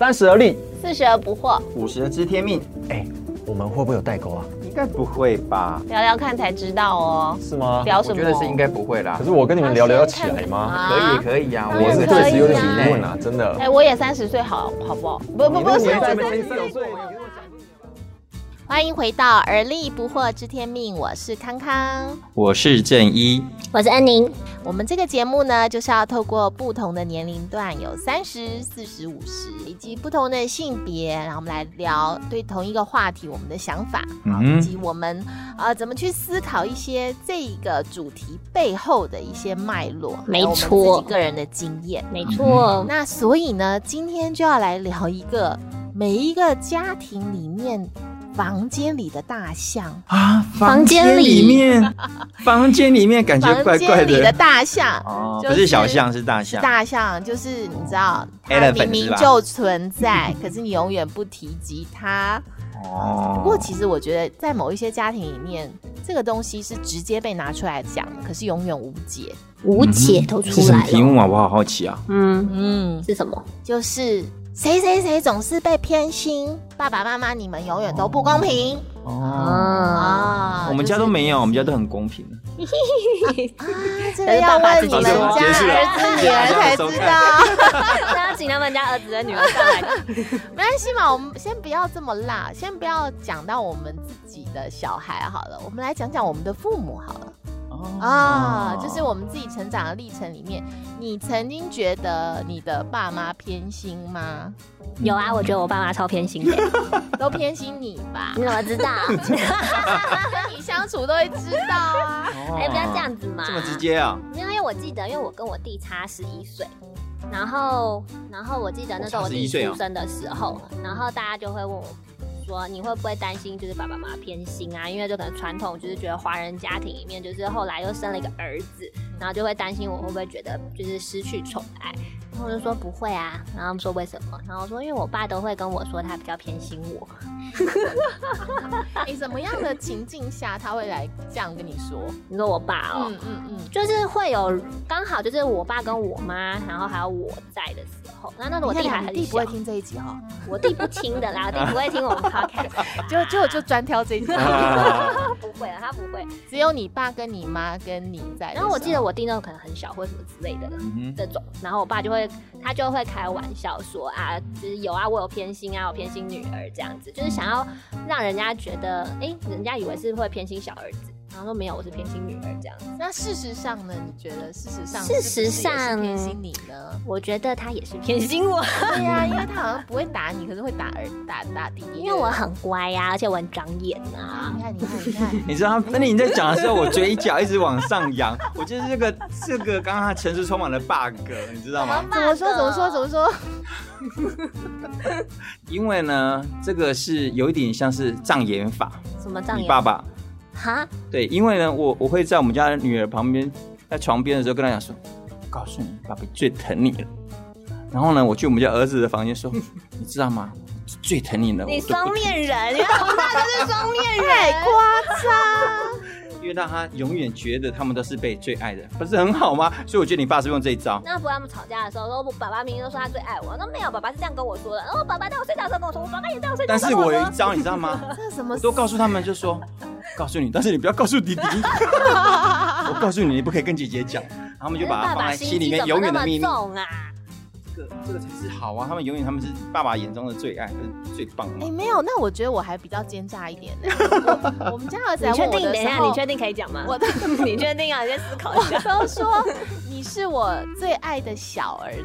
三十而立，四十而不惑，五十而知天命，哎，我们会不会有代沟啊？应该不会吧？聊聊看才知道哦。是吗？聊什么？我觉得是应该不会啦可。是我跟你们聊聊要起来吗？可以可以啊，我是确实有点啊疑问啊，真的。哎，我也三十岁，好好不好？不不不是，我三十才岁。欢迎回到而立不惑知天命，我是康康。我是正一，我是安宁，我们这个节目呢，就是要透过不同的年龄段，有三十、四十、五十，以及不同的性别，然后我们来聊对同一个话题我们的想法，嗯以及我们呃怎么去思考一些这个主题背后的一些脉络，没错。自己个人的经验。没错，那所以呢，今天就要来聊一个每一个家庭里面房间里的大象。啊，房间里面，房间里 面感觉怪怪房间里的的。大象，哦，就是不是小象，是大象。大象就是你知道，它明明就存在，可是你永远不提及它。哦不过其实我觉得，在某一些家庭里面，这个东西是直接被拿出来讲，可是永远无解。无解都出是什么来了。题目啊？我好好奇啊。嗯，嗯，是什么？就是谁谁谁总是被偏心，爸爸妈妈你们永远都不公平哦！我们家都没有，我们家都很公平。啊，这个要问你们家儿子女儿才知道。那请他们家儿子的女儿上来。没关系嘛，我们先不要这么辣，先不要讲到我们自己的小孩好了，我们来讲讲我们的父母好了啊，就是我们自己成长的历程里面，你曾经觉得你的爸妈偏心吗？有啊，我觉得我爸妈超偏心的。都偏心你吧？你怎么知道？跟 你相处都会知道啊。哎，不要这样子嘛。这么直接啊？因为我记得，因为我跟我弟差十一岁，然后，然后我记得那时候我弟哦差11岁哦出生的时候，然后大家就会问我说，你会不会担心就是爸爸妈妈偏心啊？因为就可能传统就是觉得华人家庭里面，就是后来又生了一个儿子，然后就会担心我会不会觉得就是失去宠爱。然后我就说不会啊，然后他们说为什么？然后我说因为我爸都会跟我说他比较偏心我，你什么样的情境下他会来这样跟你说？你说我爸哦，嗯嗯嗯，就是会有刚好就是我爸跟我妈，然后还有我在的时候，那那时候我弟还很弟不会，听这一集哈，我弟不听的啦，我弟不会听我们 podcast，就就就专挑这一集，不 会啊，他不会。只有你爸跟你妈跟你在。然后我记得我弟那时候可能很小或什么之类的嗯这种，然后我爸就会他就会开玩笑说啊，就是有啊，我有偏心啊，我偏心女儿这样子，就是想要让人家觉得，哎、人家以为是会偏心小儿子，然后说没有，我是偏心女儿这样子。那事实上呢？你觉得事实上事实上偏心你呢？我觉得他也是偏心我，对呀、因为他好像不会打你，可是会打儿打打弟弟。因为我很乖呀、而且我很长眼啊你。看，你看，你看，你知道，那你在讲的时候，我嘴角一直往上扬，我觉得这个这个刚刚他城市充满了 bug，你知道吗？怎么说？怎么说？怎么说？因为呢，这个是有一点像是障眼法，什么障眼？你爸爸哈？对，因为呢，我我会在我们家的女儿旁边，在床边的时候跟她讲说，告诉你，爸爸最疼你了。然后呢，我去我们家儿子的房间说，你知道吗？最疼你了。你双面人，因为我爸就是双面太人。夸张！因为让他永远觉得他们都是被最爱的，不是很好吗？所以我觉得你爸是用这一招。那不然他们吵架的时候，说我爸爸明明都说他最爱我，那没有，爸爸是这样跟我说的。然后爸爸在我睡觉的时候跟我说，我爸爸也在我睡觉但是的时候跟我有一招，你知道吗？这 是什么？都告诉他们，就说告诉你，但是你不要告诉弟弟。我告诉你，你不可以跟姐姐讲，然后他们就把它爸放在爸心里面永远的秘密。这个这个才是好啊！他们永远他们是爸爸眼中的最爱，是最棒的哎、嘛。没有，那我觉得我还比较奸诈一点呢。我我们家儿子你确定？来问我的等一下，时候，你确定可以讲吗？我的 你确定啊？你先思考一下。都说你是我最爱的小儿子，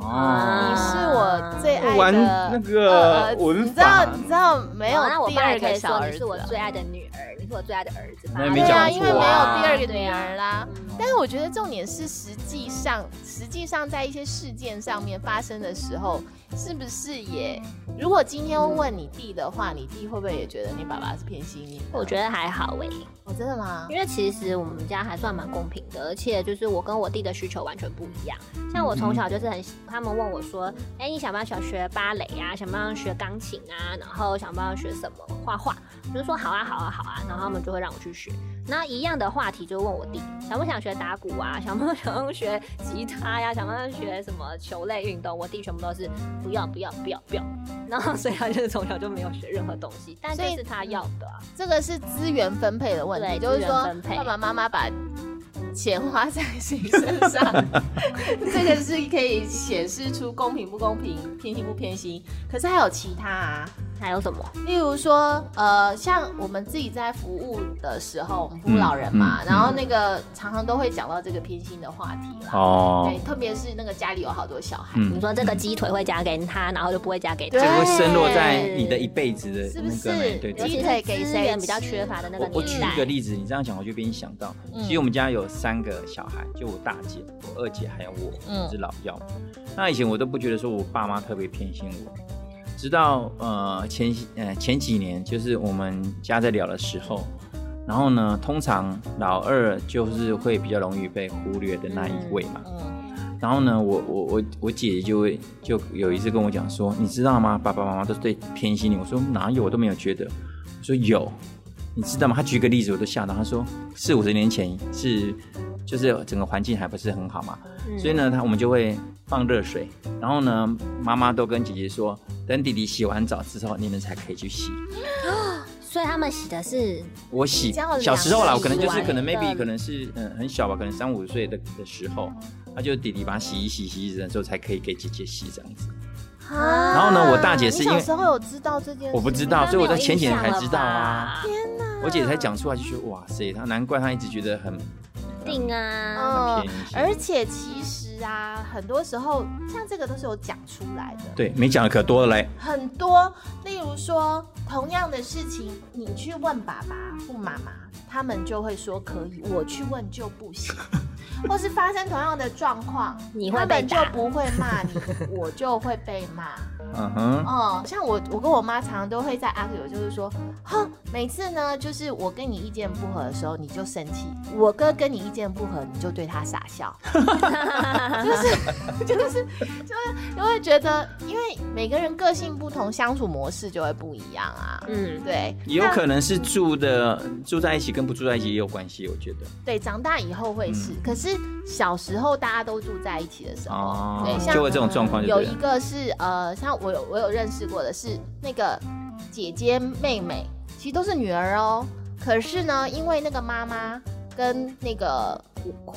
哦你是我最爱的玩那个你知道你知道没有哦那我第二个爸也可以说小儿子是我最爱的女儿，我最爱的儿子。吧对啊，因为没有啊第二个女儿啦。嗯但是我觉得重点是，实际上，实际上在一些事件上面发生的时候，是不是也？如果今天问你弟的话，你弟会不会也觉得你爸爸是偏心你？我觉得还好诶、哦，真的吗？因为其实我们家还算蛮公平的，而且就是我跟我弟的需求完全不一样。像我从小就是很，他们问我说：“哎、你想不想学芭蕾啊？想不想学钢琴啊？然后想不想学什么画画？”我就说：“好啊，好啊，好啊。”然后他们就会让我去学。那一样的话题就问我弟想不想学打鼓啊，想不想学吉他呀，想不想学什么球类运动？我弟全部都是不要不要不要不要。然后 所以他就是从小就没有学任何东西，但这是他要的。啊这个是资源分配的问题，就是说爸爸妈妈把。钱花在谁身上，这个是可以显示出公平不公平、偏心不偏心。可是还有其他啊。还有什么？例如说，呃，像我们自己在服务的时候，我们服务老人嘛，然后那个常常都会讲到这个偏心的话题啦。哦。对，特别是那个家里有好多小孩，你说这个鸡腿会夹给他，然后就不会夹给他，这个会深落在你的一辈子的，是不是？对，鸡腿给谁比较缺乏的那个我举一个例子，你这样讲我就被你想到，其实我们家有三个小孩，就我大姐、我二姐还有我，是老幺。那以前我都不觉得说我爸妈特别偏心我。直到呃前呃前几年，就是我们家在聊的时候，然后呢，通常老二就是会比较容易被忽略的那一位嘛。然后呢，我我我我姐姐就会就有一次跟我讲说，你知道吗？爸爸妈妈都对偏心你。我说哪有，我都没有觉得。我说有，你知道吗？他举个例子，我都吓到。他说四五十年前是就是整个环境还不是很好嘛，所以呢，他我们就会。放热水，然后呢，妈妈都跟姐姐说，等弟弟洗完澡之后，你们才可以去洗。所以他们洗的是我洗。小时候啦，我可能就是可能 maybe 可能是嗯很小吧，可能三五岁的的时候，那就弟弟把洗一洗洗一洗的时候才可以给姐姐洗这样子。啊然后呢，我大姐是因为小时候有知道这件，我不知道，所以我在前几年才知道啊。天哪！我姐姐才讲出来就说哇塞，她难怪她一直觉得很。定啊，嗯，而且其实啊，很多时候像这个都是有讲出来的，对，没讲的可多了嘞。很多，例如说同样的事情，你去问爸爸或妈妈，他们就会说可以；我去问就不行。或是发生同样的状况，你会被就不会骂你，我就会被骂。嗯哼，哦，像我，我跟我妈常常都会在阿 Q，就是说，哼，每次呢，就是我跟你意见不合的时候，你就生气；我哥跟你意见不合，你就对他傻笑。就是就是就是就会觉得，因为每个人个性不同，相处模式就会不一样啊。嗯，对，也有可能是住的住在一起跟不住在一起也有关系，我觉得。对，长大以后会是，可是小时候大家都住在一起的时候，对，像就会这种状况。有一个是呃，像。我有我有认识过的是那个姐姐妹妹，其实都是女儿哦。可是呢，因为那个妈妈跟那个。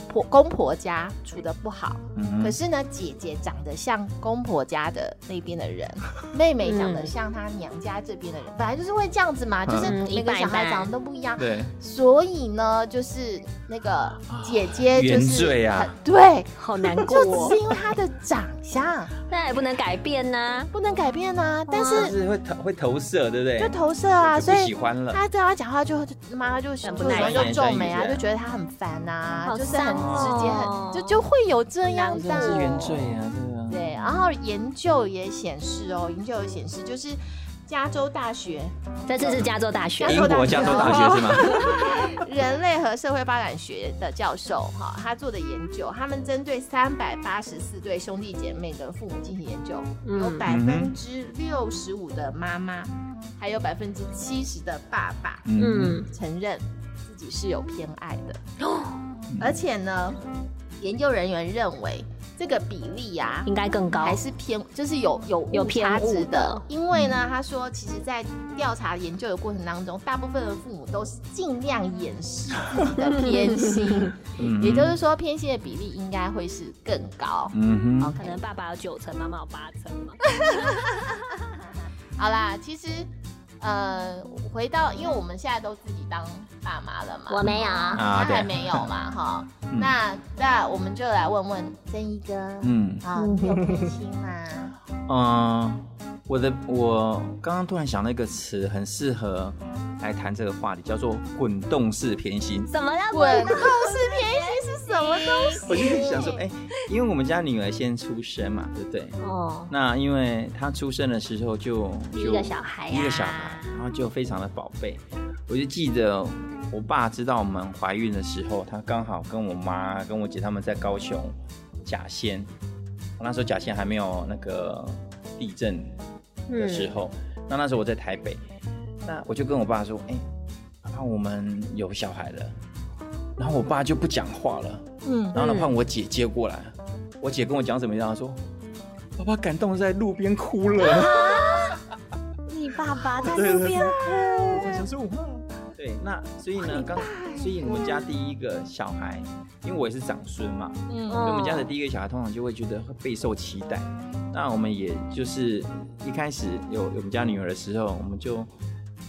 婆公婆家处的不好，可是呢，姐姐长得像公婆家的那边的人，妹妹长得像她娘家这边的人，本来就是会这样子嘛，就是每个小孩长得都不一样，对，所以呢，就是那个姐姐就是啊，对，好难过，就只是因为她的长相，那也不能改变呢，不能改变呢，但是会投会投射，对不对？就投射啊，所以喜欢了，他跟他讲话就妈妈就就不耐就皱眉啊，就觉得他很烦呐。就是很直接，很就就会有这样的。是原罪啊，对啊。对，然后研究也显示哦，研究也显示，就是加州大学，这次是加州大学，英国加州大学是吗？人类和社会发展学的教授哈，他做的研究，他们针对三百八十四对兄弟姐妹的父母进行研究，有百分之六十五的妈妈，还有百分之七十的爸爸，嗯，承认。自己是有偏爱的。而且呢，研究人员认为这个比例呀，应该更高，还是偏，就是有有有偏值的。因为呢，他说，其实，在调查研究的过程当中，大部分的父母都是尽量掩饰自己的 偏心，也就是说，偏心的比例应该会是更高。嗯哼，可能爸爸有九成，妈妈有八成嘛。好啦，其实。呃，回到，因为我们现在都自己当爸妈了嘛，我没有，他还没有嘛，哈，那那我们就来问问曾一哥，嗯，啊，有偏心吗？嗯，我的，我刚刚突然想到一个词，很适合来谈这个话题，叫做滚动式偏心。什么叫滚动式偏心？是什么东西？我就想说，哎，因为我们家女儿先出生嘛，对不对？哦。那因为她出生的时候就一个小孩，一个小孩，然后就非常的宝贝。我就记得我爸知道我们怀孕的时候，他刚好跟我妈、跟我姐他们在高雄甲仙。那时候甲仙还没有那个地震的时候，那那时候我在台北，那我就跟我爸说，哎。我们有小孩了，然后我爸就不讲话了，嗯，然后呢换我姐接过来，我姐跟我讲怎么样，说爸爸感动在路边哭了，你爸爸在路边哭，想说我。对，那所以呢，刚所以我们家第一个小孩，因为我也是长孙嘛，嗯，所以我们家的第一个小孩通常就会觉得备受期待。那我们也就是一开始有我们家女儿的时候，我们就。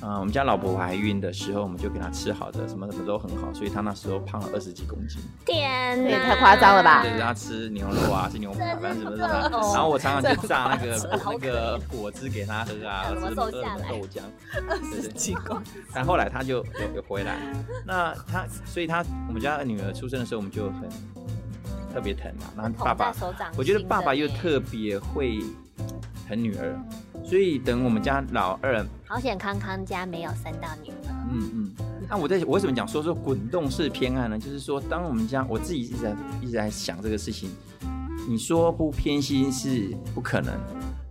嗯，我们家老婆怀孕的时候，我们就给她吃好的，什么什么都很好，所以她那时候胖了二十几公斤。天哪，太夸张了吧？对，她吃牛肉啊，吃牛排，反正什么什么。然后我常常就榨那个 那个果汁给她喝啊，吃什么豆浆。二十几公斤。但后来她就有有回来。那她，所以她我们家女儿出生的时候，我们就很特别疼嘛。然后爸爸，我觉得爸爸又特别会疼女儿。所以等我们家老二，好险康康家没有三到女儿。嗯嗯，那我在我为什么讲说说滚动式偏爱呢？就是说，当我们家我自己一直在一直在想这个事情，你说不偏心是不可能，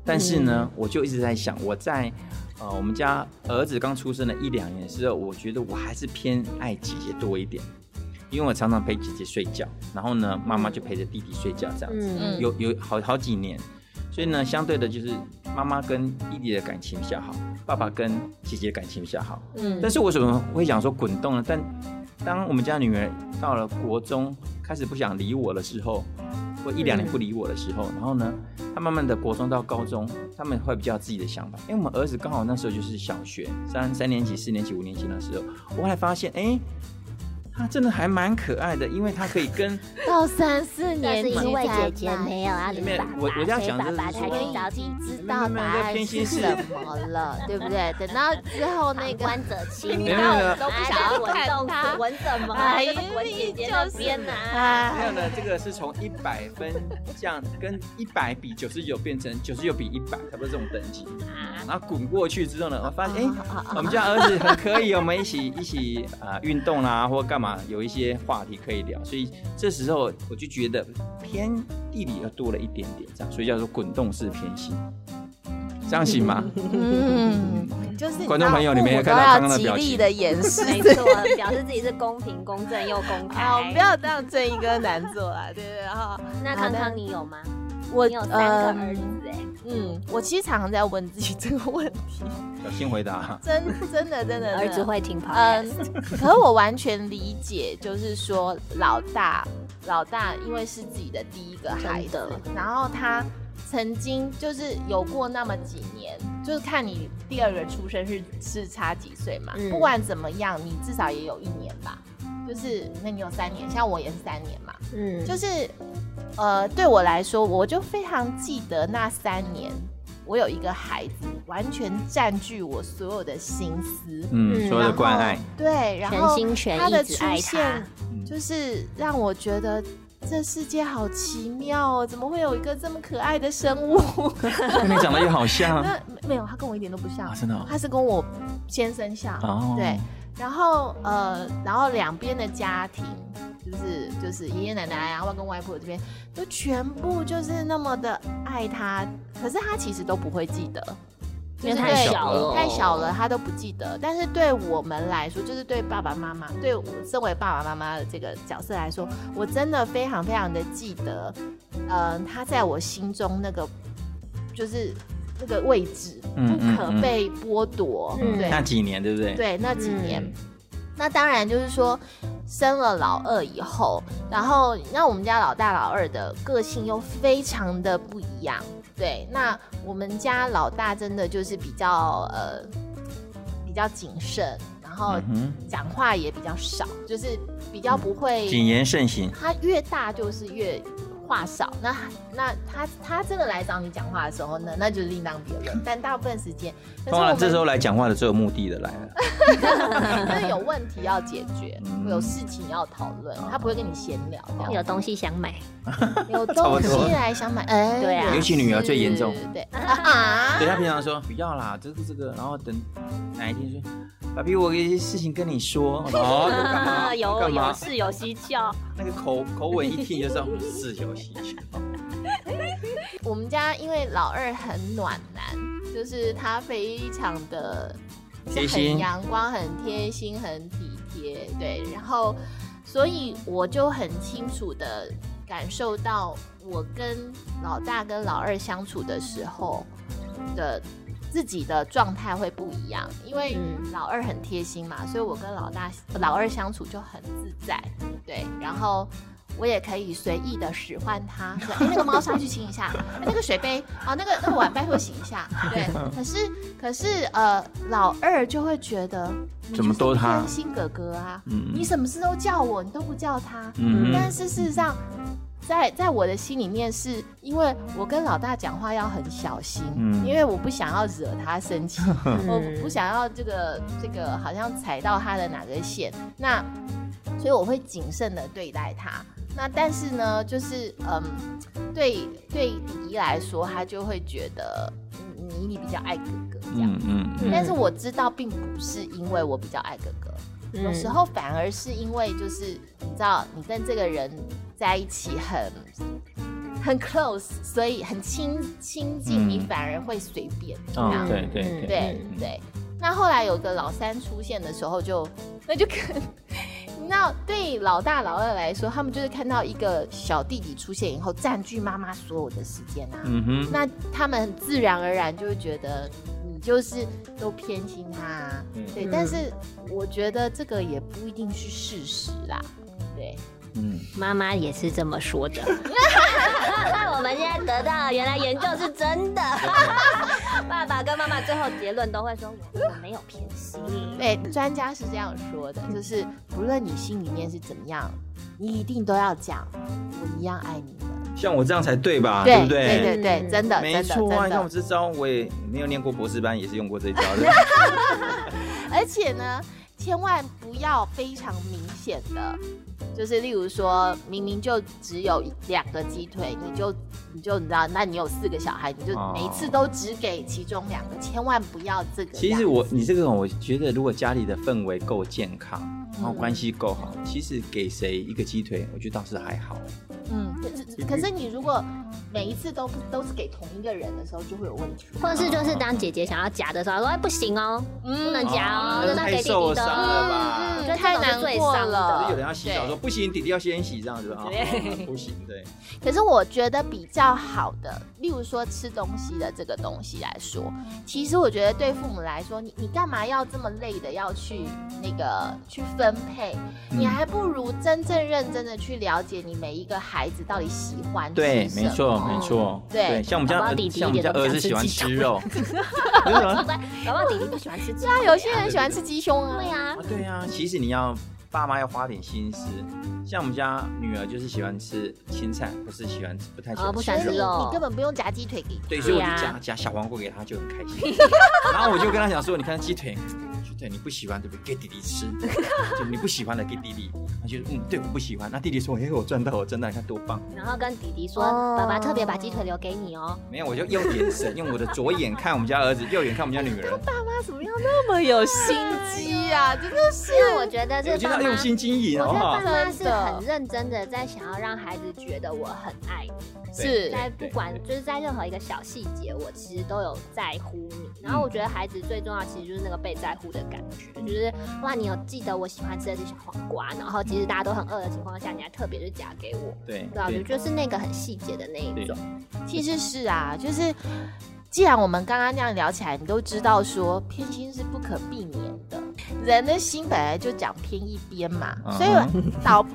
但是呢，我就一直在想，我在呃我们家儿子刚出生的一两年的时候，我觉得我还是偏爱姐姐多一点，因为我常常陪姐姐睡觉，然后呢，妈妈就陪着弟弟睡觉这样子，有有好好几年。所以呢，相对的就是妈妈跟弟弟的感情比较好，爸爸跟姐姐感情比较好。嗯，但是为什么会讲说滚动呢？但当我们家女儿到了国中，开始不想理我的时候，或一两年不理我的时候，然后呢，她慢慢的国中到高中，他们会比较自己的想法。因为我们儿子刚好那时候就是小学三三年级、四年级、五年级的时候，我后来发现，哎。他真的还蛮可爱的，因为他可以跟到三四年级因为姐姐没有啊，我我要讲的是说，知道答案是什么了，对不对？等到之后那个关者清，没有都不想要看他闻什么，哎，闻姐姐的边啊。没有呢，这个是从一百分这样跟一百比九十九变成九十九比一百，差不多这种等级。然后滚过去之后呢，我发现哎，我们家儿子很可以，我们一起一起啊运动啦，或干嘛。啊，有一些话题可以聊，所以这时候我就觉得偏地理要多了一点点，这样，所以叫做滚动式偏心，这样行吗？嗯，就是观众朋友，你们也看到刚刚的表情的演示，没错，表示自己是公平、公正又公开。好，不要当正义哥难做啊，对对哈。那康康你有吗？我有三个儿子哎，嗯，我其实常常在问自己这个问题。小心回答。真真的真的，儿子会听跑。嗯，可是我完全理解，就是说老大老大，因为是自己的第一个孩子，然后他曾经就是有过那么几年，就是看你第二个出生是是差几岁嘛，不管怎么样，你至少也有一年吧。就是，那你有三年，像我也是三年嘛。嗯，就是，呃，对我来说，我就非常记得那三年，我有一个孩子，完全占据我所有的心思，嗯，所有的关爱，对，然后他的出现，就是让我觉得这世界好奇妙哦，怎么会有一个这么可爱的生物？跟你长得也好像，那没有，他跟我一点都不像，真的，他是跟我先生像，哦。对。然后呃，然后两边的家庭，就是就是爷爷奶奶啊，外公外婆这边，都全部就是那么的爱他，可是他其实都不会记得，因为太小了，太小了，他都不记得。但是对我们来说，就是对爸爸妈妈，对我身为爸爸妈妈的这个角色来说，我真的非常非常的记得，呃，他在我心中那个就是。那个位置不可被剥夺，对，那几年对不对？对，那几年，那当然就是说，生了老二以后，然后那我们家老大老二的个性又非常的不一样，对，那我们家老大真的就是比较呃比较谨慎，然后讲话也比较少，就是比较不会谨言慎行。他越大就是越。话少，那那他他真的来找你讲话的时候呢，那就是另当别论。但大部分时间，当然这时候来讲话的最有目的的来了，因 为有问题要解决，有事情要讨论，他不会跟你闲聊，有东西想买，有东西来想买，哎，对啊，尤其女儿最严重，对。啊，对他平常说不要啦，这个这个，然后等哪一天说，爸比，我有一些事情跟你说，哦，有有事有蹊跷，那个口口吻一听就知道事有。我们家因为老二很暖男，就是他非常的是很阳光、很贴心、很体贴，对。然后，所以我就很清楚的感受到，我跟老大跟老二相处的时候的自己的状态会不一样，因为老二很贴心嘛，所以我跟老大、老二相处就很自在，对。然后。我也可以随意的使唤它，说：“哎，那个猫砂去清一下，那个水杯啊，那个那个碗拜托洗一下。”对，可是可是呃，老二就会觉得怎么都他贴心哥哥啊，你什么事都叫我，你都不叫他。嗯，但是事实上，在在我的心里面，是因为我跟老大讲话要很小心，嗯，因为我不想要惹他生气，我不想要这个这个好像踩到他的哪个线，那所以我会谨慎的对待他。那但是呢，就是嗯，对对弟弟来说，他就会觉得你你比较爱哥哥这样，嗯嗯。但是我知道，并不是因为我比较爱哥哥，有时候反而是因为就是你知道，你跟这个人在一起很很 close，所以很亲亲近，你反而会随便这样，对对对对。那后来有个老三出现的时候，就那就可。那对老大老二来说，他们就是看到一个小弟弟出现以后，占据妈妈所有的时间啊。嗯哼。那他们自然而然就会觉得你就是都偏心他。嗯。对，但是我觉得这个也不一定是事实啦。对。嗯，妈妈也是这么说的。那 我们现在得到原来研究是真的。爸爸跟妈妈最后结论都会说我没有偏心。对，专家是这样说的，就是不论你心里面是怎么样，你一定都要讲我一样爱你的。像我这样才对吧？对不对？对对对，真的，没错啊。像我这招，我也没有念过博士班，也是用过这招的。而且呢，千万不要非常明显的。就是例如说，明明就只有两个鸡腿，你就你就你知道，那你有四个小孩，你就每一次都只给其中两个，千万不要这个。其实我你这个，我觉得如果家里的氛围够健康，然后关系够好，其实给谁一个鸡腿，我觉得倒是还好。嗯，可是可是你如果每一次都都是给同一个人的时候，就会有问题。或者是就是当姐姐想要夹的时候，说哎不行哦，不能夹哦，那太受伤了吧？太难过了。有人要洗澡说不行，弟弟要先洗这样子啊，不行对。可是我觉得比较好的，例如说吃东西的这个东西来说，其实我觉得对父母来说，你你干嘛要这么累的要去那个去分配？你还不如真正认真的去了解你每一个孩子到底喜欢对，没错没错，对，像我们家像我们家儿子喜欢吃肉，宝宝弟弟不喜欢吃鸡，啊，有些人喜欢吃鸡胸啊，对啊，对啊，其实你要。爸妈要花点心思，像我们家女儿就是喜欢吃青菜，不是喜欢吃不太喜欢吃肉。你根本不用夹鸡腿给，对，所以我就夹夹小黄瓜给她，就很开心。然后我就跟她讲说，你看鸡腿。对，你不喜欢对不对？给弟弟吃，就你不喜欢的给弟弟。他就嗯，对，我不喜欢。那弟弟说，哎，我赚到，我赚到，你看多棒。然后跟弟弟说，爸爸特别把鸡腿留给你哦。没有，我就用眼神，用我的左眼看我们家儿子，右眼看我们家女儿。他爸妈怎么样那么有心机啊？真的是，我觉得这爸妈用心经营，我觉得爸妈是很认真的在想要让孩子觉得我很爱你，是。在不管就是在任何一个小细节，我其实都有在乎你。然后我觉得孩子最重要其实就是那个被在乎的感觉，就是。哇，你有记得我喜欢吃的是小黄瓜，然后其实大家都很饿的情况下，你还特别是夹给我，对，对啊，就是那个很细节的那一种。其实是啊，就是既然我们刚刚那样聊起来，你都知道说偏心是不可避免的，人的心本来就讲偏一边嘛，所以倒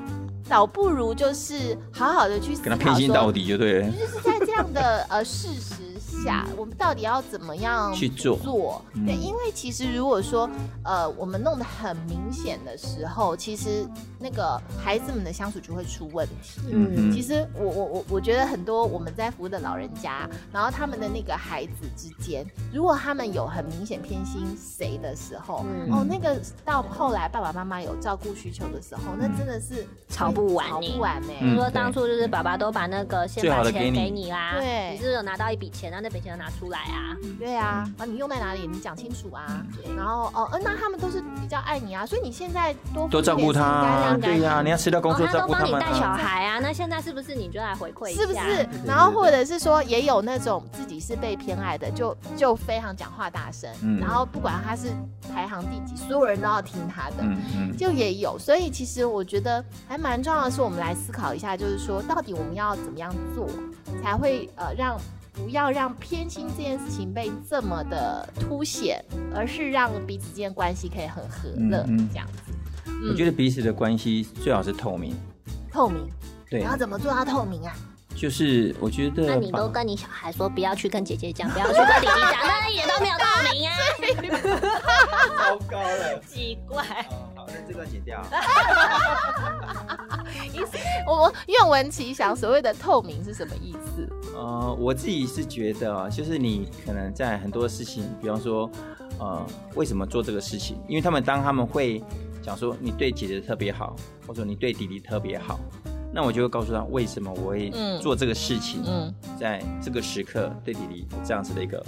倒不如就是好好的去跟他偏心到底就对了，就是在这样的呃事实。下，我们到底要怎么样去做？做对，因为其实如果说，呃，我们弄得很明显的时候，其实那个孩子们的相处就会出问题。嗯，其实我我我我觉得很多我们在服务的老人家，然后他们的那个孩子之间，如果他们有很明显偏心谁的时候，哦，那个到后来爸爸妈妈有照顾需求的时候，那真的是吵不完，吵不完呢。你说当初就是爸爸都把那个先把钱给你啦，对，你是有拿到一笔钱然后？那笔钱拿出来啊。对啊，啊，你用在哪里？你讲清楚啊。然后哦，嗯，那他们都是比较爱你啊，所以你现在多多照顾他，对呀，你要辞掉工作照顾他们。带小孩啊，那现在是不是你就来回馈一下？是不是？然后或者是说，也有那种自己是被偏爱的，就就非常讲话大声，然后不管他是排行第几，所有人都要听他的，就也有。所以其实我觉得还蛮重要的是，我们来思考一下，就是说到底我们要怎么样做，才会呃让不要让偏心这件事情被这么的凸显，而是让彼此之间关系可以很和乐这样子。我觉得彼此的关系最好是透明。透明，对，然后怎么做到透明啊？就是我觉得，那你都跟你小孩说不要去跟姐姐讲，不要去跟弟弟讲，那一点都没有透明啊！糟糕了，奇怪。好，那这段剪掉。意思，我愿闻其详。所谓的透明是什么意思？呃，我自己是觉得，就是你可能在很多事情，比方说，呃，为什么做这个事情？因为他们当他们会。讲说你对姐姐特别好，或者你对弟弟特别好，那我就会告诉他为什么我会做这个事情，嗯在这个时刻对弟弟这样子的一个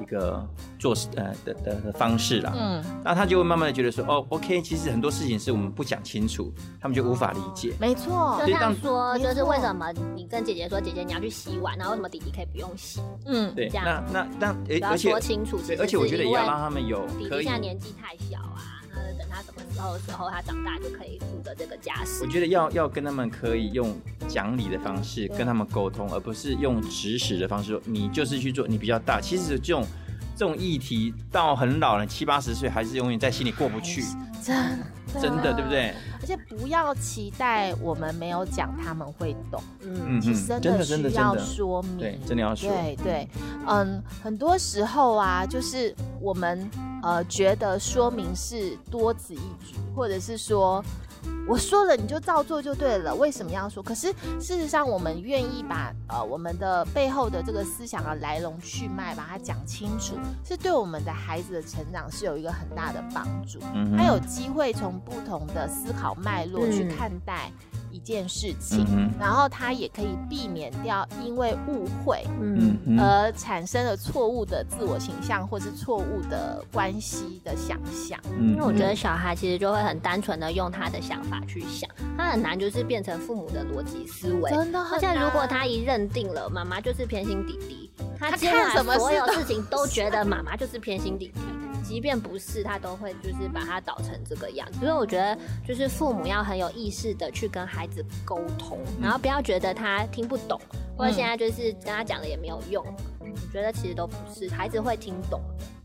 一个做事呃的的的方式啦。嗯，那他就会慢慢的觉得说，哦，OK，其实很多事情是我们不讲清楚，他们就无法理解。没错，就像说，就是为什么你跟姐姐说，姐姐你要去洗碗，然后为什么弟弟可以不用洗？嗯，对，这样。那那那，而且说清楚，而且我觉得也要让他们有，弟弟现在年纪太小啊。等他什么时候的时候他长大就可以负责这个家事。我觉得要要跟他们可以用讲理的方式跟他们沟通，而不是用指使的方式。你就是去做，你比较大。其实这种这种议题到很老了七八十岁还是永远在心里过不去。真真的对不对？而且不要期待我们没有讲他们会懂。嗯，真的真的需要说明，对，真的要说。对对，嗯，很多时候啊，就是我们。呃，觉得说明是多此一举，或者是说我说了你就照做就对了，为什么要说？可是事实上，我们愿意把呃我们的背后的这个思想的来龙去脉把它讲清楚，是对我们的孩子的成长是有一个很大的帮助。他有机会从不同的思考脉络去看待。一件事情，然后他也可以避免掉因为误会，嗯，而产生了错误的自我形象，或是错误的关系的想象。因为我觉得小孩其实就会很单纯的用他的想法去想，他很难就是变成父母的逻辑思维。真的，而且如果他一认定了妈妈就是偏心弟弟，他看什么所有事情都觉得妈妈就是偏心弟弟。即便不是，他都会就是把它导成这个样子。所以我觉得，就是父母要很有意识的去跟孩子沟通，然后不要觉得他听不懂，或者现在就是跟他讲了也没有用。我觉得其实都不是，孩子会听懂，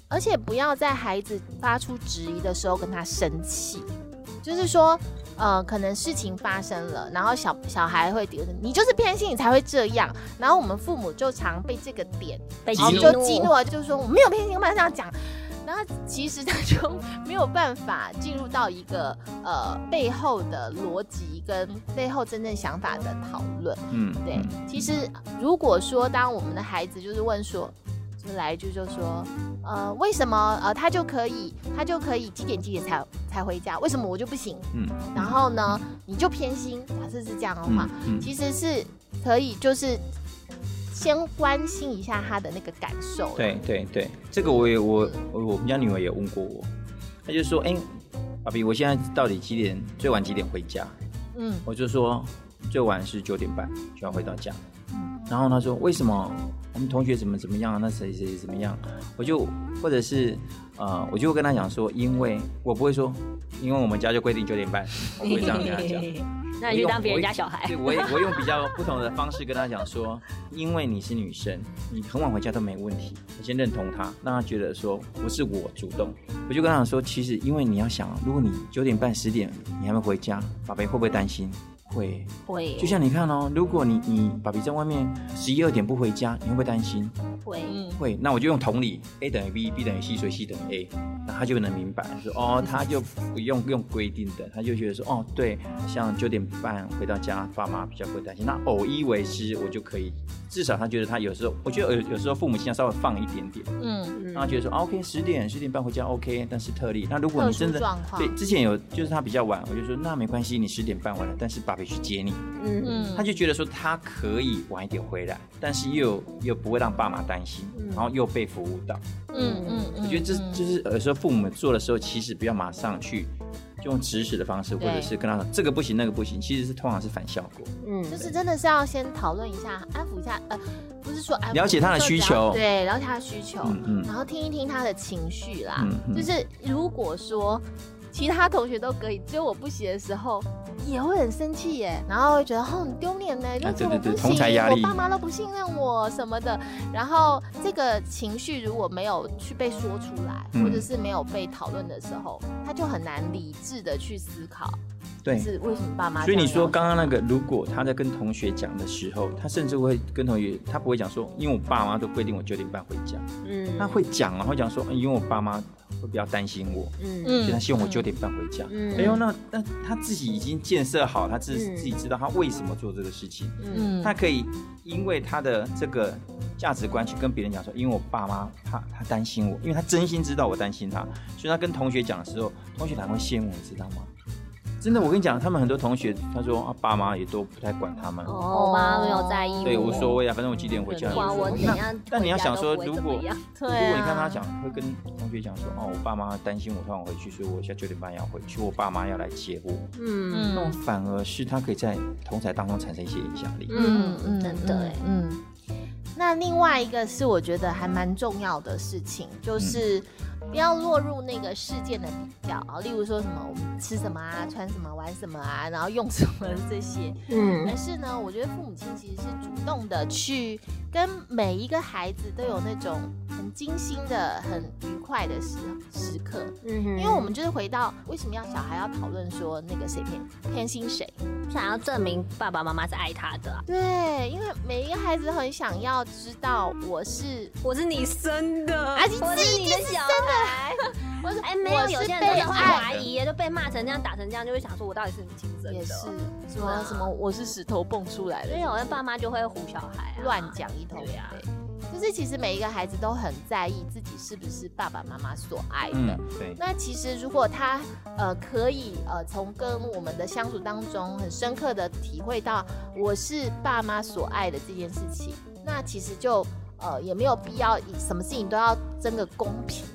而且不要在孩子发出质疑的时候跟他生气。就是说，呃，可能事情发生了，然后小小孩会觉得你就是偏心，你才会这样。然后我们父母就常被这个点被激怒，就激怒了，就是说我没有偏心，我这样讲。那其实他就 没有办法进入到一个呃背后的逻辑跟背后真正想法的讨论。嗯，对。其实如果说当我们的孩子就是问说，就来一句就说，呃，为什么呃他就可以他就可以几点几点才才回家，为什么我就不行？嗯。然后呢，你就偏心，假设是这样的话，其实是可以就是。先关心一下他的那个感受。对对对，这个我也我我我们家女儿也问过我，她就说：“哎，爸比，我现在到底几点最晚几点回家？”嗯，我就说最晚是九点半就要回到家。嗯，然后她说：“为什么？我们同学怎么怎么样？那谁谁怎么样？”我就或者是呃，我就跟他讲说：“因为我不会说，因为我们家就规定九点半，我不会这样跟他讲。”那你就当别人家小孩。对，我我用比较不同的方式跟他讲说，因为你是女生，你很晚回家都没问题。我先认同他，让他觉得说不是我主动。我就跟他讲说，其实因为你要想，如果你九点半十点你还没回家，宝贝会不会担心？会会。就像你看哦，如果你你爸比在外面十一二点不回家，你会不会担心？会会。那我就用同理，A 等于 B，B 等于 C，所以 C 等于 A。那他就能明白，说哦，他就不用用规定的，他就觉得说哦，对，像九点半回到家，爸妈比较会担心。那偶一为之，我就可以至少他觉得他有时候，我觉得有有时候父母亲要稍微放一点点，嗯，让他觉得说 OK 十点十点半回家 OK，但是特例。那如果你真的对之前有就是他比较晚，我就说那没关系，你十点半回来，但是爸爸去接你，嗯。嗯，他就觉得说他可以晚一点回来，但是又又不会让爸妈担心，然后又被服务到，嗯嗯，我觉得这就是有时候父母做的时候，其实不要马上去。用指使的方式，或者是跟他说这个不行，那个不行，其实是通常是反效果。嗯，就是真的是要先讨论一下，安抚一下，呃，不是说了解他的需求，对，了解他的需求，嗯然后听一听他的情绪啦。就是如果说其他同学都可以，只有我不行的时候。也会很生气耶，然后会觉得哦很丢脸呢，就怎么不行，我爸妈都不信任我什么的。然后这个情绪如果没有去被说出来，或者是没有被讨论的时候，他就很难理智的去思考，对，是为什么爸妈。所以你说刚刚那个，如果他在跟同学讲的时候，他甚至会跟同学，他不会讲说，因为我爸妈都规定我九点半回家，嗯，他会讲，然后讲说，因为我爸妈。会比较担心我，嗯，所以他希望我九点半回家。哎呦，那那他自己已经建设好，他自自己知道他为什么做这个事情。嗯，他可以因为他的这个价值观去跟别人讲说，因为我爸妈他他担心我，因为他真心知道我担心他，所以他跟同学讲的时候，同学才会羡慕，你知道吗？真的，我跟你讲，他们很多同学，他说啊，爸妈也都不太管他们。哦，我妈没有在意。对，无所谓啊，反正我几点回家。管我怎样？但你要想说，如果如果你看他讲，会跟同学讲说，哦，我爸妈担心我突然回去，所以我现在九点半要回去，我爸妈要来接我。嗯，那反而是他可以在同台当中产生一些影响力。嗯嗯，真的。嗯。那另外一个是我觉得还蛮重要的事情，就是。不要落入那个事件的比较啊，例如说什么我们吃什么啊，穿什么，玩什么啊，然后用什么这些。嗯，但是呢，我觉得父母亲其实是主动的去跟每一个孩子都有那种很精心的、很愉快的时时刻。嗯哼，因为我们就是回到为什么要小孩要讨论说那个谁偏偏心谁，想要证明爸爸妈妈是爱他的。对，因为每一个孩子很想要知道我是我是你生的，而且是你的小孩。我说哎，没有，有些人会怀疑，就被骂成这样，打成这样，就会想说，我到底是你亲生的？也是什么什么，我是石头蹦出来的。所以有的爸妈就会唬小孩，乱讲一通。呀。就是其实每一个孩子都很在意自己是不是爸爸妈妈所爱的。对。那其实如果他呃可以呃从跟我们的相处当中很深刻的体会到我是爸妈所爱的这件事情，那其实就呃也没有必要以什么事情都要争个公平。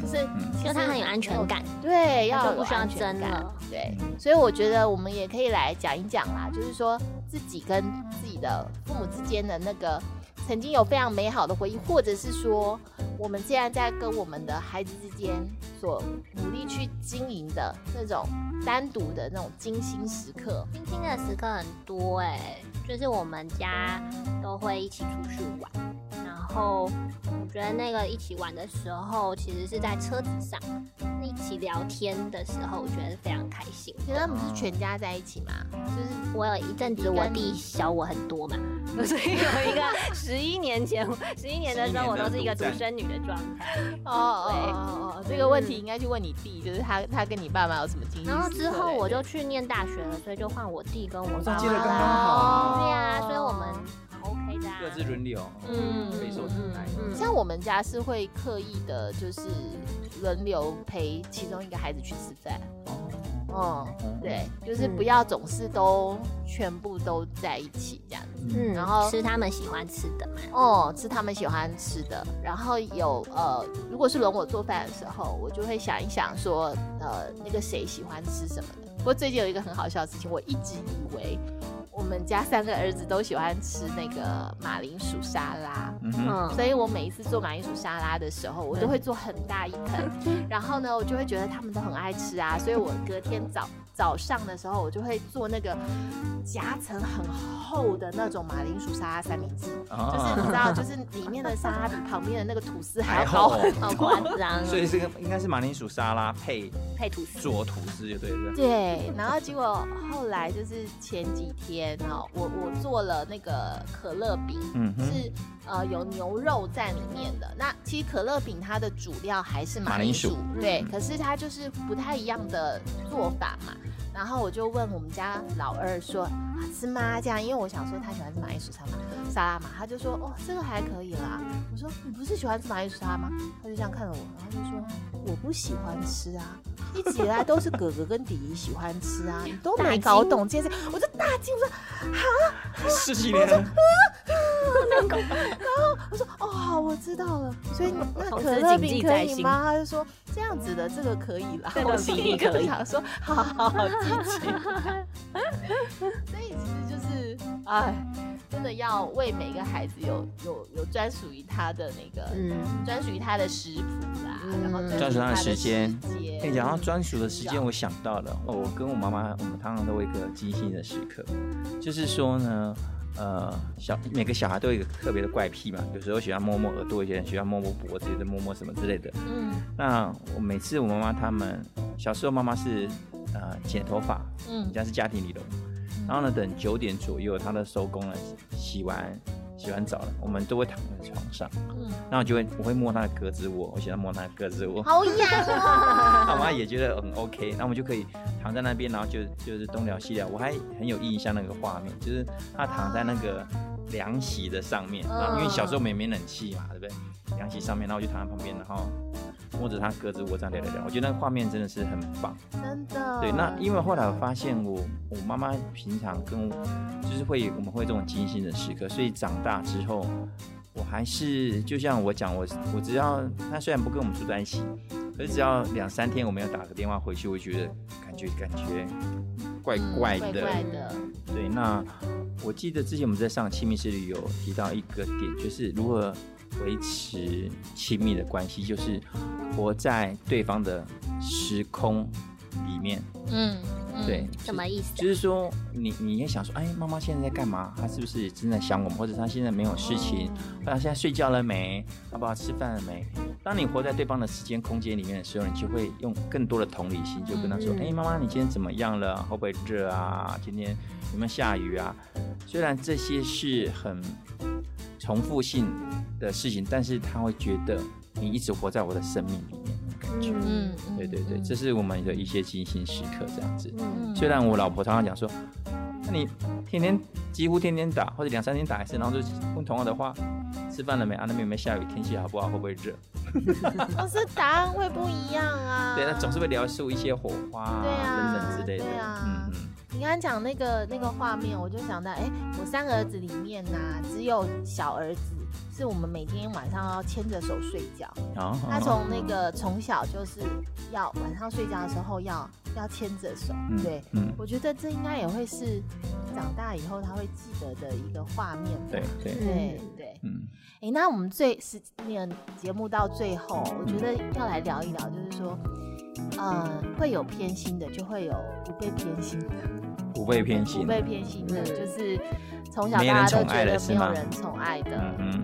就是，因为他很有安全感，对，要不需要争了，对，所以我觉得我们也可以来讲一讲啦，就是说自己跟自己的父母之间的那个曾经有非常美好的回忆，或者是说我们现在在跟我们的孩子之间所努力去经营的那种单独的那种精心时刻，精心的时刻很多哎，就是我们家都会一起出去玩。然后，我觉得那个一起玩的时候，其实是在车子上起聊天的时候，我觉得非常开心。其实他们是全家在一起嘛，就是我有一阵子我弟小我很多嘛，所以有一个十一年前，十一年的时候我都是一个独生女的状态。哦哦哦哦，这个问题应该去问你弟，就是他他跟你爸妈有什么经历？然后之后我就去念大学了，所以就换我弟跟我爸妈了刚刚好。对呀，所以我们。各自轮流，嗯，备受宠爱。像我们家是会刻意的，就是轮流陪其中一个孩子去吃饭。哦，嗯，对，就是不要总是都全部都在一起这样子。嗯，然后吃他们喜欢吃的嘛。哦，吃他们喜欢吃的。然后有呃，如果是轮我做饭的时候，我就会想一想说，呃，那个谁喜欢吃什么的。不过最近有一个很好笑的事情，我一直以为。我们家三个儿子都喜欢吃那个马铃薯沙拉，嗯，所以我每一次做马铃薯沙拉的时候，我都会做很大一盆，然后呢，我就会觉得他们都很爱吃啊，所以我隔天早早上的时候，我就会做那个夹层很厚的那种马铃薯沙拉三明治，就是你知道，就是里面的沙拉比旁边的那个吐司还要高很夸张，所以这个应该是马铃薯沙拉配配吐司。做吐司就对了，对，然后结果后来就是前几天。好，我我做了那个可乐饼，嗯，是呃有牛肉在里面的。那其实可乐饼它的主料还是马铃薯，对，可是它就是不太一样的做法嘛。然后我就问我们家老二说：“吃吗？”这样，因为我想说他喜欢吃马铃薯沙拉，沙拉嘛，他就说哦，这个还可以啦。我说你不是喜欢吃马铃薯沙拉吗？他就这样看着我，然后就说我不喜欢吃啊，一直以来都是哥哥跟弟弟喜欢吃啊，你都没搞懂这件事。我就大惊，我说啊，十几年了。然后我说哦好，我知道了。所以那可乐饼可以吗？他就说这样子的这个可以啦。我心里可以说好好 好，记起。所以其实就是哎。真的要为每个孩子有有有专属于他的那个，嗯，专属于他的食谱啦，然后专属他的时间。跟你讲到专属的时间，我想到了，哦，我跟我妈妈，我们常常都有一个精心的时刻，就是说呢，呃，小每个小孩都有一个特别的怪癖嘛，有时候喜欢摸摸耳朵，有些人喜欢摸摸脖子，有的摸摸什么之类的。嗯，那我每次我妈妈他们小时候，妈妈是呃剪头发，嗯，家是家庭理容。然后呢，等九点左右，他的收工了，洗完洗完澡了，我们都会躺在床上，嗯，然后就会我会摸他的胳肢窝，我喜欢摸他的胳肢窝，好痒啊！我妈也觉得很 OK，然后我们就可以躺在那边，然后就就是东聊西聊，我还很有印象那个画面，就是他躺在那个凉席的上面，然后因为小时候没没冷气嘛，对不对？凉席上面，然后我就躺在旁边，然后。摸着他胳肢窝这样聊聊聊，我觉得那个画面真的是很棒，真的。对，那因为后来我发现我我妈妈平常跟我就是会我们会这种精心的时刻，所以长大之后我还是就像我讲，我我只要她虽然不跟我们住在一起，可是只要两三天我没有打个电话回去，我觉得感觉感觉怪怪的。怪的。对，那我记得之前我们在上亲密室里有提到一个点，就是如何。维持亲密的关系，就是活在对方的时空里面。嗯，对，什么意思？就是说，你你也想说，哎，妈妈现在在干嘛？她是不是正在想我们？或者她现在没有事情？或者现在睡觉了没？好不好吃饭了没？当你活在对方的时间空间里面的时候，你就会用更多的同理心，就跟他说，哎，妈妈，你今天怎么样了？会不会热啊？今天有没有下雨啊？虽然这些是很。重复性的事情，但是他会觉得你一直活在我的生命里面，感觉，嗯，对对对，这是我们的一些精心时刻，这样子。虽然我老婆常常讲说，那你天天几乎天天打，或者两三天打一次，然后就问同样的话，吃饭了没啊？那边有没有下雨？天气好不好？会不会热？可是答案会不一样啊。对，那总是会聊述一些火花，对啊，等等之类的，嗯嗯。你刚刚讲那个那个画面，我就想到，哎，我三个儿子里面呐，只有小儿子是我们每天晚上要牵着手睡觉。他从那个从小就是要晚上睡觉的时候要要牵着手。对，我觉得这应该也会是长大以后他会记得的一个画面。对对对对。嗯。哎，那我们最是那个节目到最后，我觉得要来聊一聊，就是说，呃，会有偏心的，就会有不被偏心的。不被偏心，不被偏心的，就是从小大家都觉得没有人宠爱的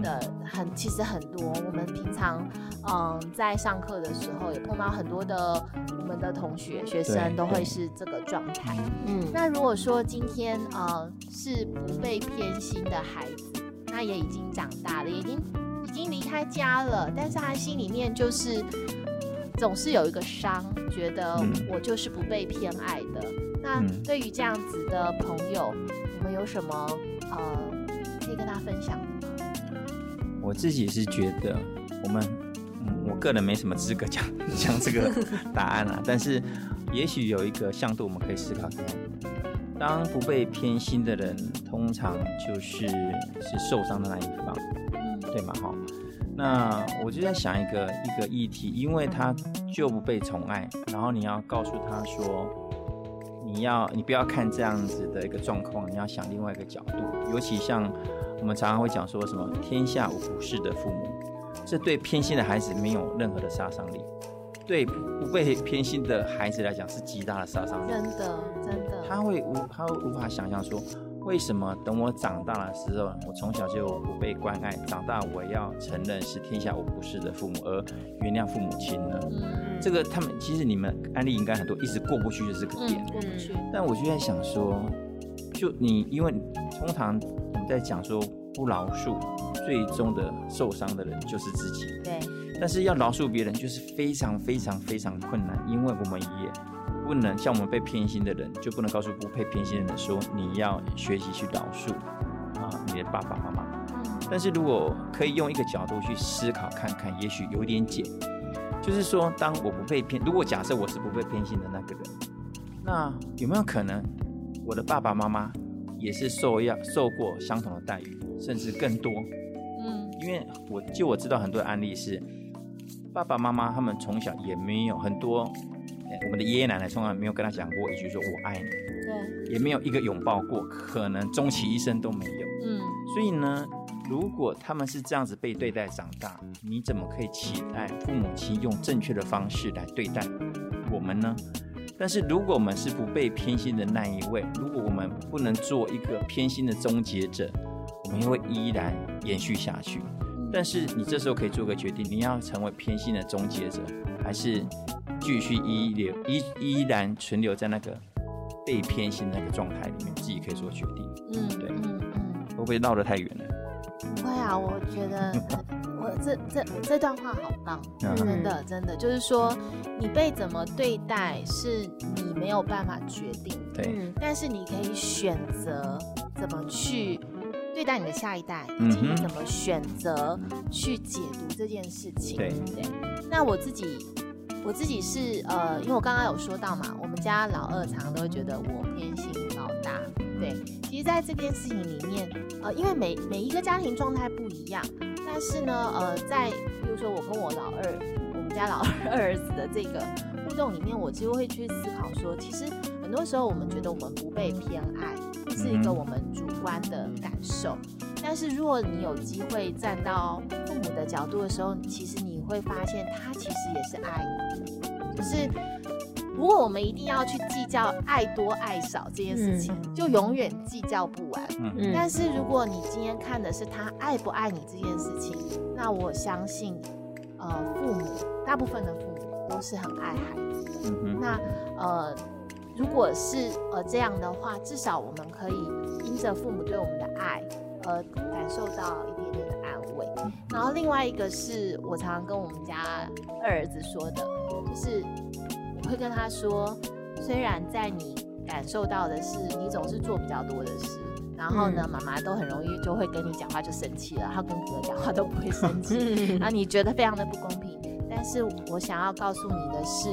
的很，其实很多。我们平常嗯在上课的时候也碰到很多的我们的同学学生都会是这个状态。嗯，那如果说今天呃是不被偏心的孩子，那也已经长大了，已经已经离开家了，但是他心里面就是总是有一个伤，觉得我就是不被偏爱的。那对于这样子的朋友，你们有什么呃可以跟他分享的吗？我自己是觉得，我们嗯，我个人没什么资格讲 讲这个答案啊。但是，也许有一个向度，我们可以思考看。当不被偏心的人，通常就是是受伤的那一方，对吗？哈。那我就在想一个一个议题，因为他就不被宠爱，然后你要告诉他说。你要，你不要看这样子的一个状况，你要想另外一个角度。尤其像我们常常会讲说什么“天下无不是的父母”，这对偏心的孩子没有任何的杀伤力，对不被偏心的孩子来讲是极大的杀伤力。真的，真的，他会无，他会无法想象说。为什么等我长大的时候，我从小就不被关爱，长大我要承认是天下无不是的父母，而原谅父母亲呢？嗯，这个他们其实你们案例应该很多，一直过不去的这个点。过不去。但我就在想说，就你，因为通常我们在讲说不饶恕，最终的受伤的人就是自己。对。但是要饶恕别人，就是非常非常非常困难，因为我们也。不能像我们被偏心的人，就不能告诉不被偏心的人说，你要学习去饶恕啊，你的爸爸妈妈。但是如果可以用一个角度去思考看看，也许有点解。就是说，当我不被偏，如果假设我是不被偏心的那个人，那有没有可能我的爸爸妈妈也是受要受过相同的待遇，甚至更多？嗯，因为我就我知道很多案例是爸爸妈妈他们从小也没有很多，我们的爷爷奶奶从来没有跟他讲过一句说我爱你，对，也没有一个拥抱过，可能终其一生都没有。嗯，所以呢。如果他们是这样子被对待长大，你怎么可以期待父母亲用正确的方式来对待我们呢？但是如果我们是不被偏心的那一位，如果我们不能做一个偏心的终结者，我们又会依然延续下去。但是你这时候可以做个决定，你要成为偏心的终结者，还是继续依留依依然存留在那个被偏心那个状态里面，自己可以做决定。嗯，对，嗯嗯，会不会绕得太远了？不会啊，我觉得我这这这段话好棒，真的真的就是说，你被怎么对待是你没有办法决定，对，但是你可以选择怎么去对待你的下一代，以及你怎么选择去解读这件事情。对。对，那我自己我自己是呃，因为我刚刚有说到嘛，我们家老二常常都会觉得我偏心老大。对，其实在这件事情里面，呃，因为每每一个家庭状态不一样，但是呢，呃，在比如说我跟我老二，我们家老二二 儿子的这个互动里面，我就会去思考说，其实很多时候我们觉得我们不被偏爱，是一个我们主观的感受，但是如果你有机会站到父母的角度的时候，其实你会发现他其实也是爱你的，就是。如果我们一定要去计较爱多爱少这件事情，就永远计较不完。嗯但是如果你今天看的是他爱不爱你这件事情，那我相信，呃，父母大部分的父母都是很爱孩子的。嗯那呃，如果是呃这样的话，至少我们可以因着父母对我们的爱，而感受到然后另外一个是我常常跟我们家二儿子说的，就是我。会跟他说，虽然在你感受到的是你总是做比较多的事，然后呢，妈妈都很容易就会跟你讲话就生气了，他跟哥哥讲话都不会生气，然后你觉得非常的不公平。但是我想要告诉你的是，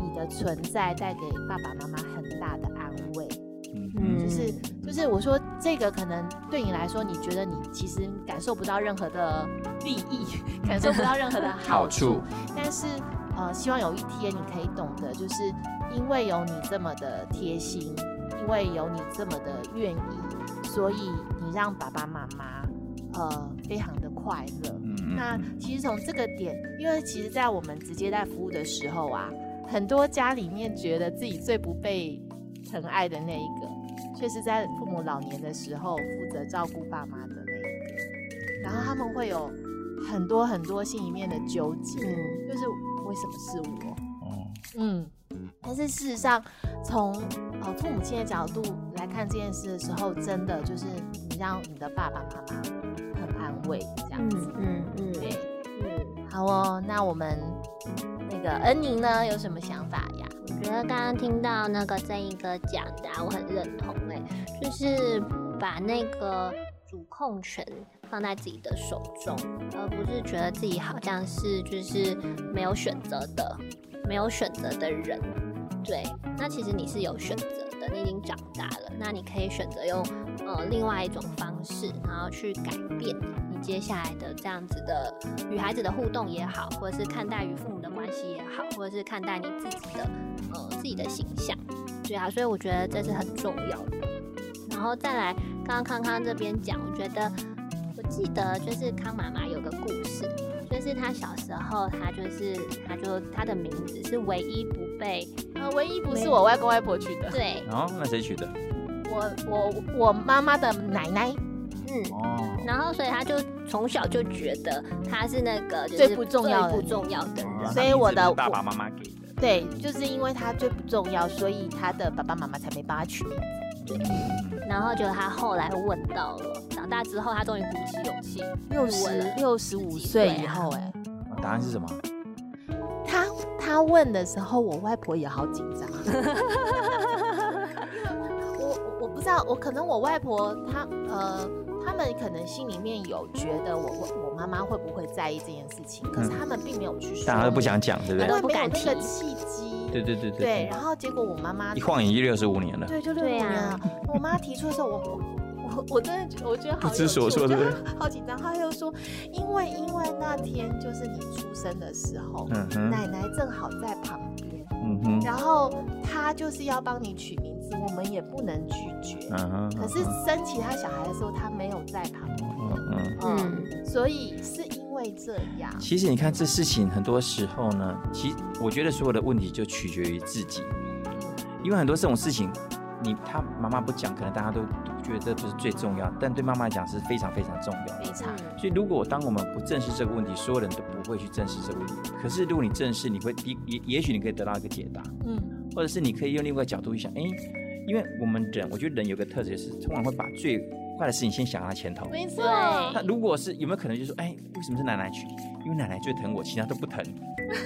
你的存在带给爸爸妈妈很大的。嗯，就是就是我说这个可能对你来说，你觉得你其实感受不到任何的利益，感受不到任何的好处，但是。呃，希望有一天你可以懂得，就是因为有你这么的贴心，因为有你这么的愿意，所以你让爸爸妈妈呃非常的快乐。那其实从这个点，因为其实，在我们直接在服务的时候啊，很多家里面觉得自己最不被疼爱的那一个，却是在父母老年的时候负责照顾爸妈的那一个，然后他们会有很多很多心里面的纠结，就是。为什么是我？嗯，但是事实上，从呃父母亲的角度来看这件事的时候，真的就是你让你的爸爸妈妈很安慰这样子。嗯嗯，对，嗯，好哦。那我们那个恩宁呢，有什么想法呀？觉得刚刚听到那个正义哥讲的，我很认同。哎，就是把那个主控权。放在自己的手中，而不是觉得自己好像是就是没有选择的，没有选择的人。对，那其实你是有选择的，你已经长大了，那你可以选择用呃另外一种方式，然后去改变你接下来的这样子的与孩子的互动也好，或者是看待与父母关系也好，或者是看待你自己的呃自己的形象。对啊，所以我觉得这是很重要的。然后再来，刚刚康康这边讲，我觉得我。记得就是康妈妈有个故事，就是她小时候，她就是她就她的名字是唯一不被呃唯一不是我外公外婆取的，对，哦，那谁取的？我我我妈妈的奶奶，嗯，哦，然后所以她就从小就觉得他是那个最不重要不重要的人，所以我的爸爸妈妈给的，对，就是因为他最不重要，所以他的爸爸妈妈才没帮他取名字，对，然后就他后来问到了。长大之后，他终于鼓起勇气，六十六十五岁以后，哎，答案是什么？他他问的时候，我外婆也好紧张。我我不知道，我可能我外婆她呃，他们可能心里面有觉得我我我妈妈会不会在意这件事情，可是他们并没有去说，大家都不想讲，对不对？因为没有那个契机。对对对对。对，然后结果我妈妈一晃眼就六十五年了。对，就六十五年了。我妈提出的时候，我我我我真的觉得我觉得好不知所措，对 好紧张。她又说，因为因为那天就是你出生的时候，奶奶正好在旁边，嗯哼，然后她就是要帮你取名字，我们也不能拒绝。嗯。可是生其他小孩的时候，他没有在旁边。嗯嗯。所以是因为这样。其实你看这事情，很多时候呢，其实我觉得所有的问题就取决于自己，因为很多这种事情。你他妈妈不讲，可能大家都觉得这不是最重要，但对妈妈来讲是非常非常重要。非常。所以如果当我们不正视这个问题，所有人都不会去正视这个问题。可是如果你正视，你会也也也许你可以得到一个解答。嗯。或者是你可以用另外一个角度去想，哎，因为我们人，我觉得人有个特质是，通常会把最坏的事情先想到前头。没错。那如果是有没有可能就是说，哎，为什么是奶奶去？因为奶奶最疼我，其他都不疼。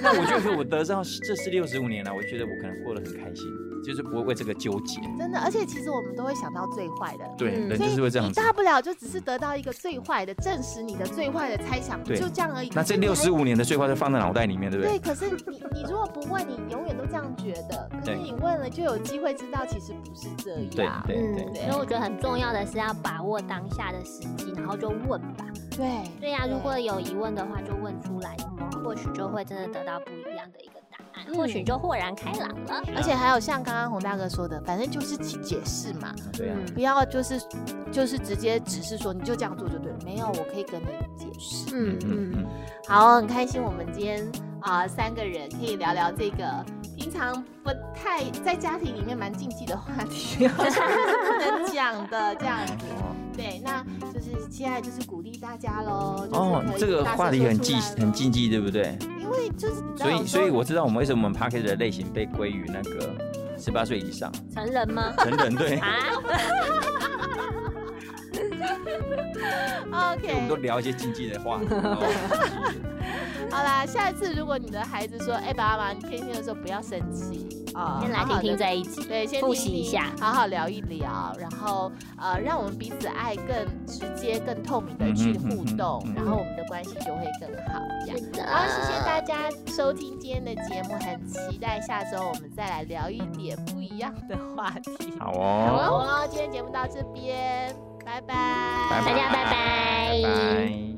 那我就说我得到这是六十五年了，我觉得我可能过得很开心。就是不会为这个纠结，真的，而且其实我们都会想到最坏的，对，人就是会这样。你大不了就只是得到一个最坏的，证实你的最坏的猜想，就这样而已。那这六十五年的最坏就放在脑袋里面，对不对？对，可是你你如果不问，你永远都这样觉得。可是你问了，就有机会知道其实不是这样。对对对。所以我觉得很重要的是要把握当下的时机，然后就问吧。对对呀，如果有疑问的话，就问出来，或许就会真的得到不一样的一个。或许就豁然开朗了，而且还有像刚刚洪大哥说的，反正就是解解释嘛，对呀，不要就是就是直接只是说你就这样做就对了，没有，我可以跟你解释。嗯嗯嗯，好，很开心我们今天啊三个人可以聊聊这个平常不太在家庭里面蛮禁忌的话题，不能讲的这样子。对，那就是现在就是鼓励大家喽。哦，这个话题很禁很禁忌，对不对？因为就是，所以所以我知道我们为什么我们 p a r k e 的类型被归于那个十八岁以上成人吗？成人对。OK，我们都聊一些禁忌的话。好啦，下一次如果你的孩子说：“哎，爸爸妈妈，你偏心的时候不要生气啊，先来听听这一集，对，先复习一下，好好聊一聊，然后呃，让我们彼此爱更直接、更透明的去互动，然后我们的关系就会更好。这样，好，谢谢大家收听今天的节目，很期待下周我们再来聊一点不一样的话题。好哦，好哦，今天节目到这边，拜拜，大家拜拜。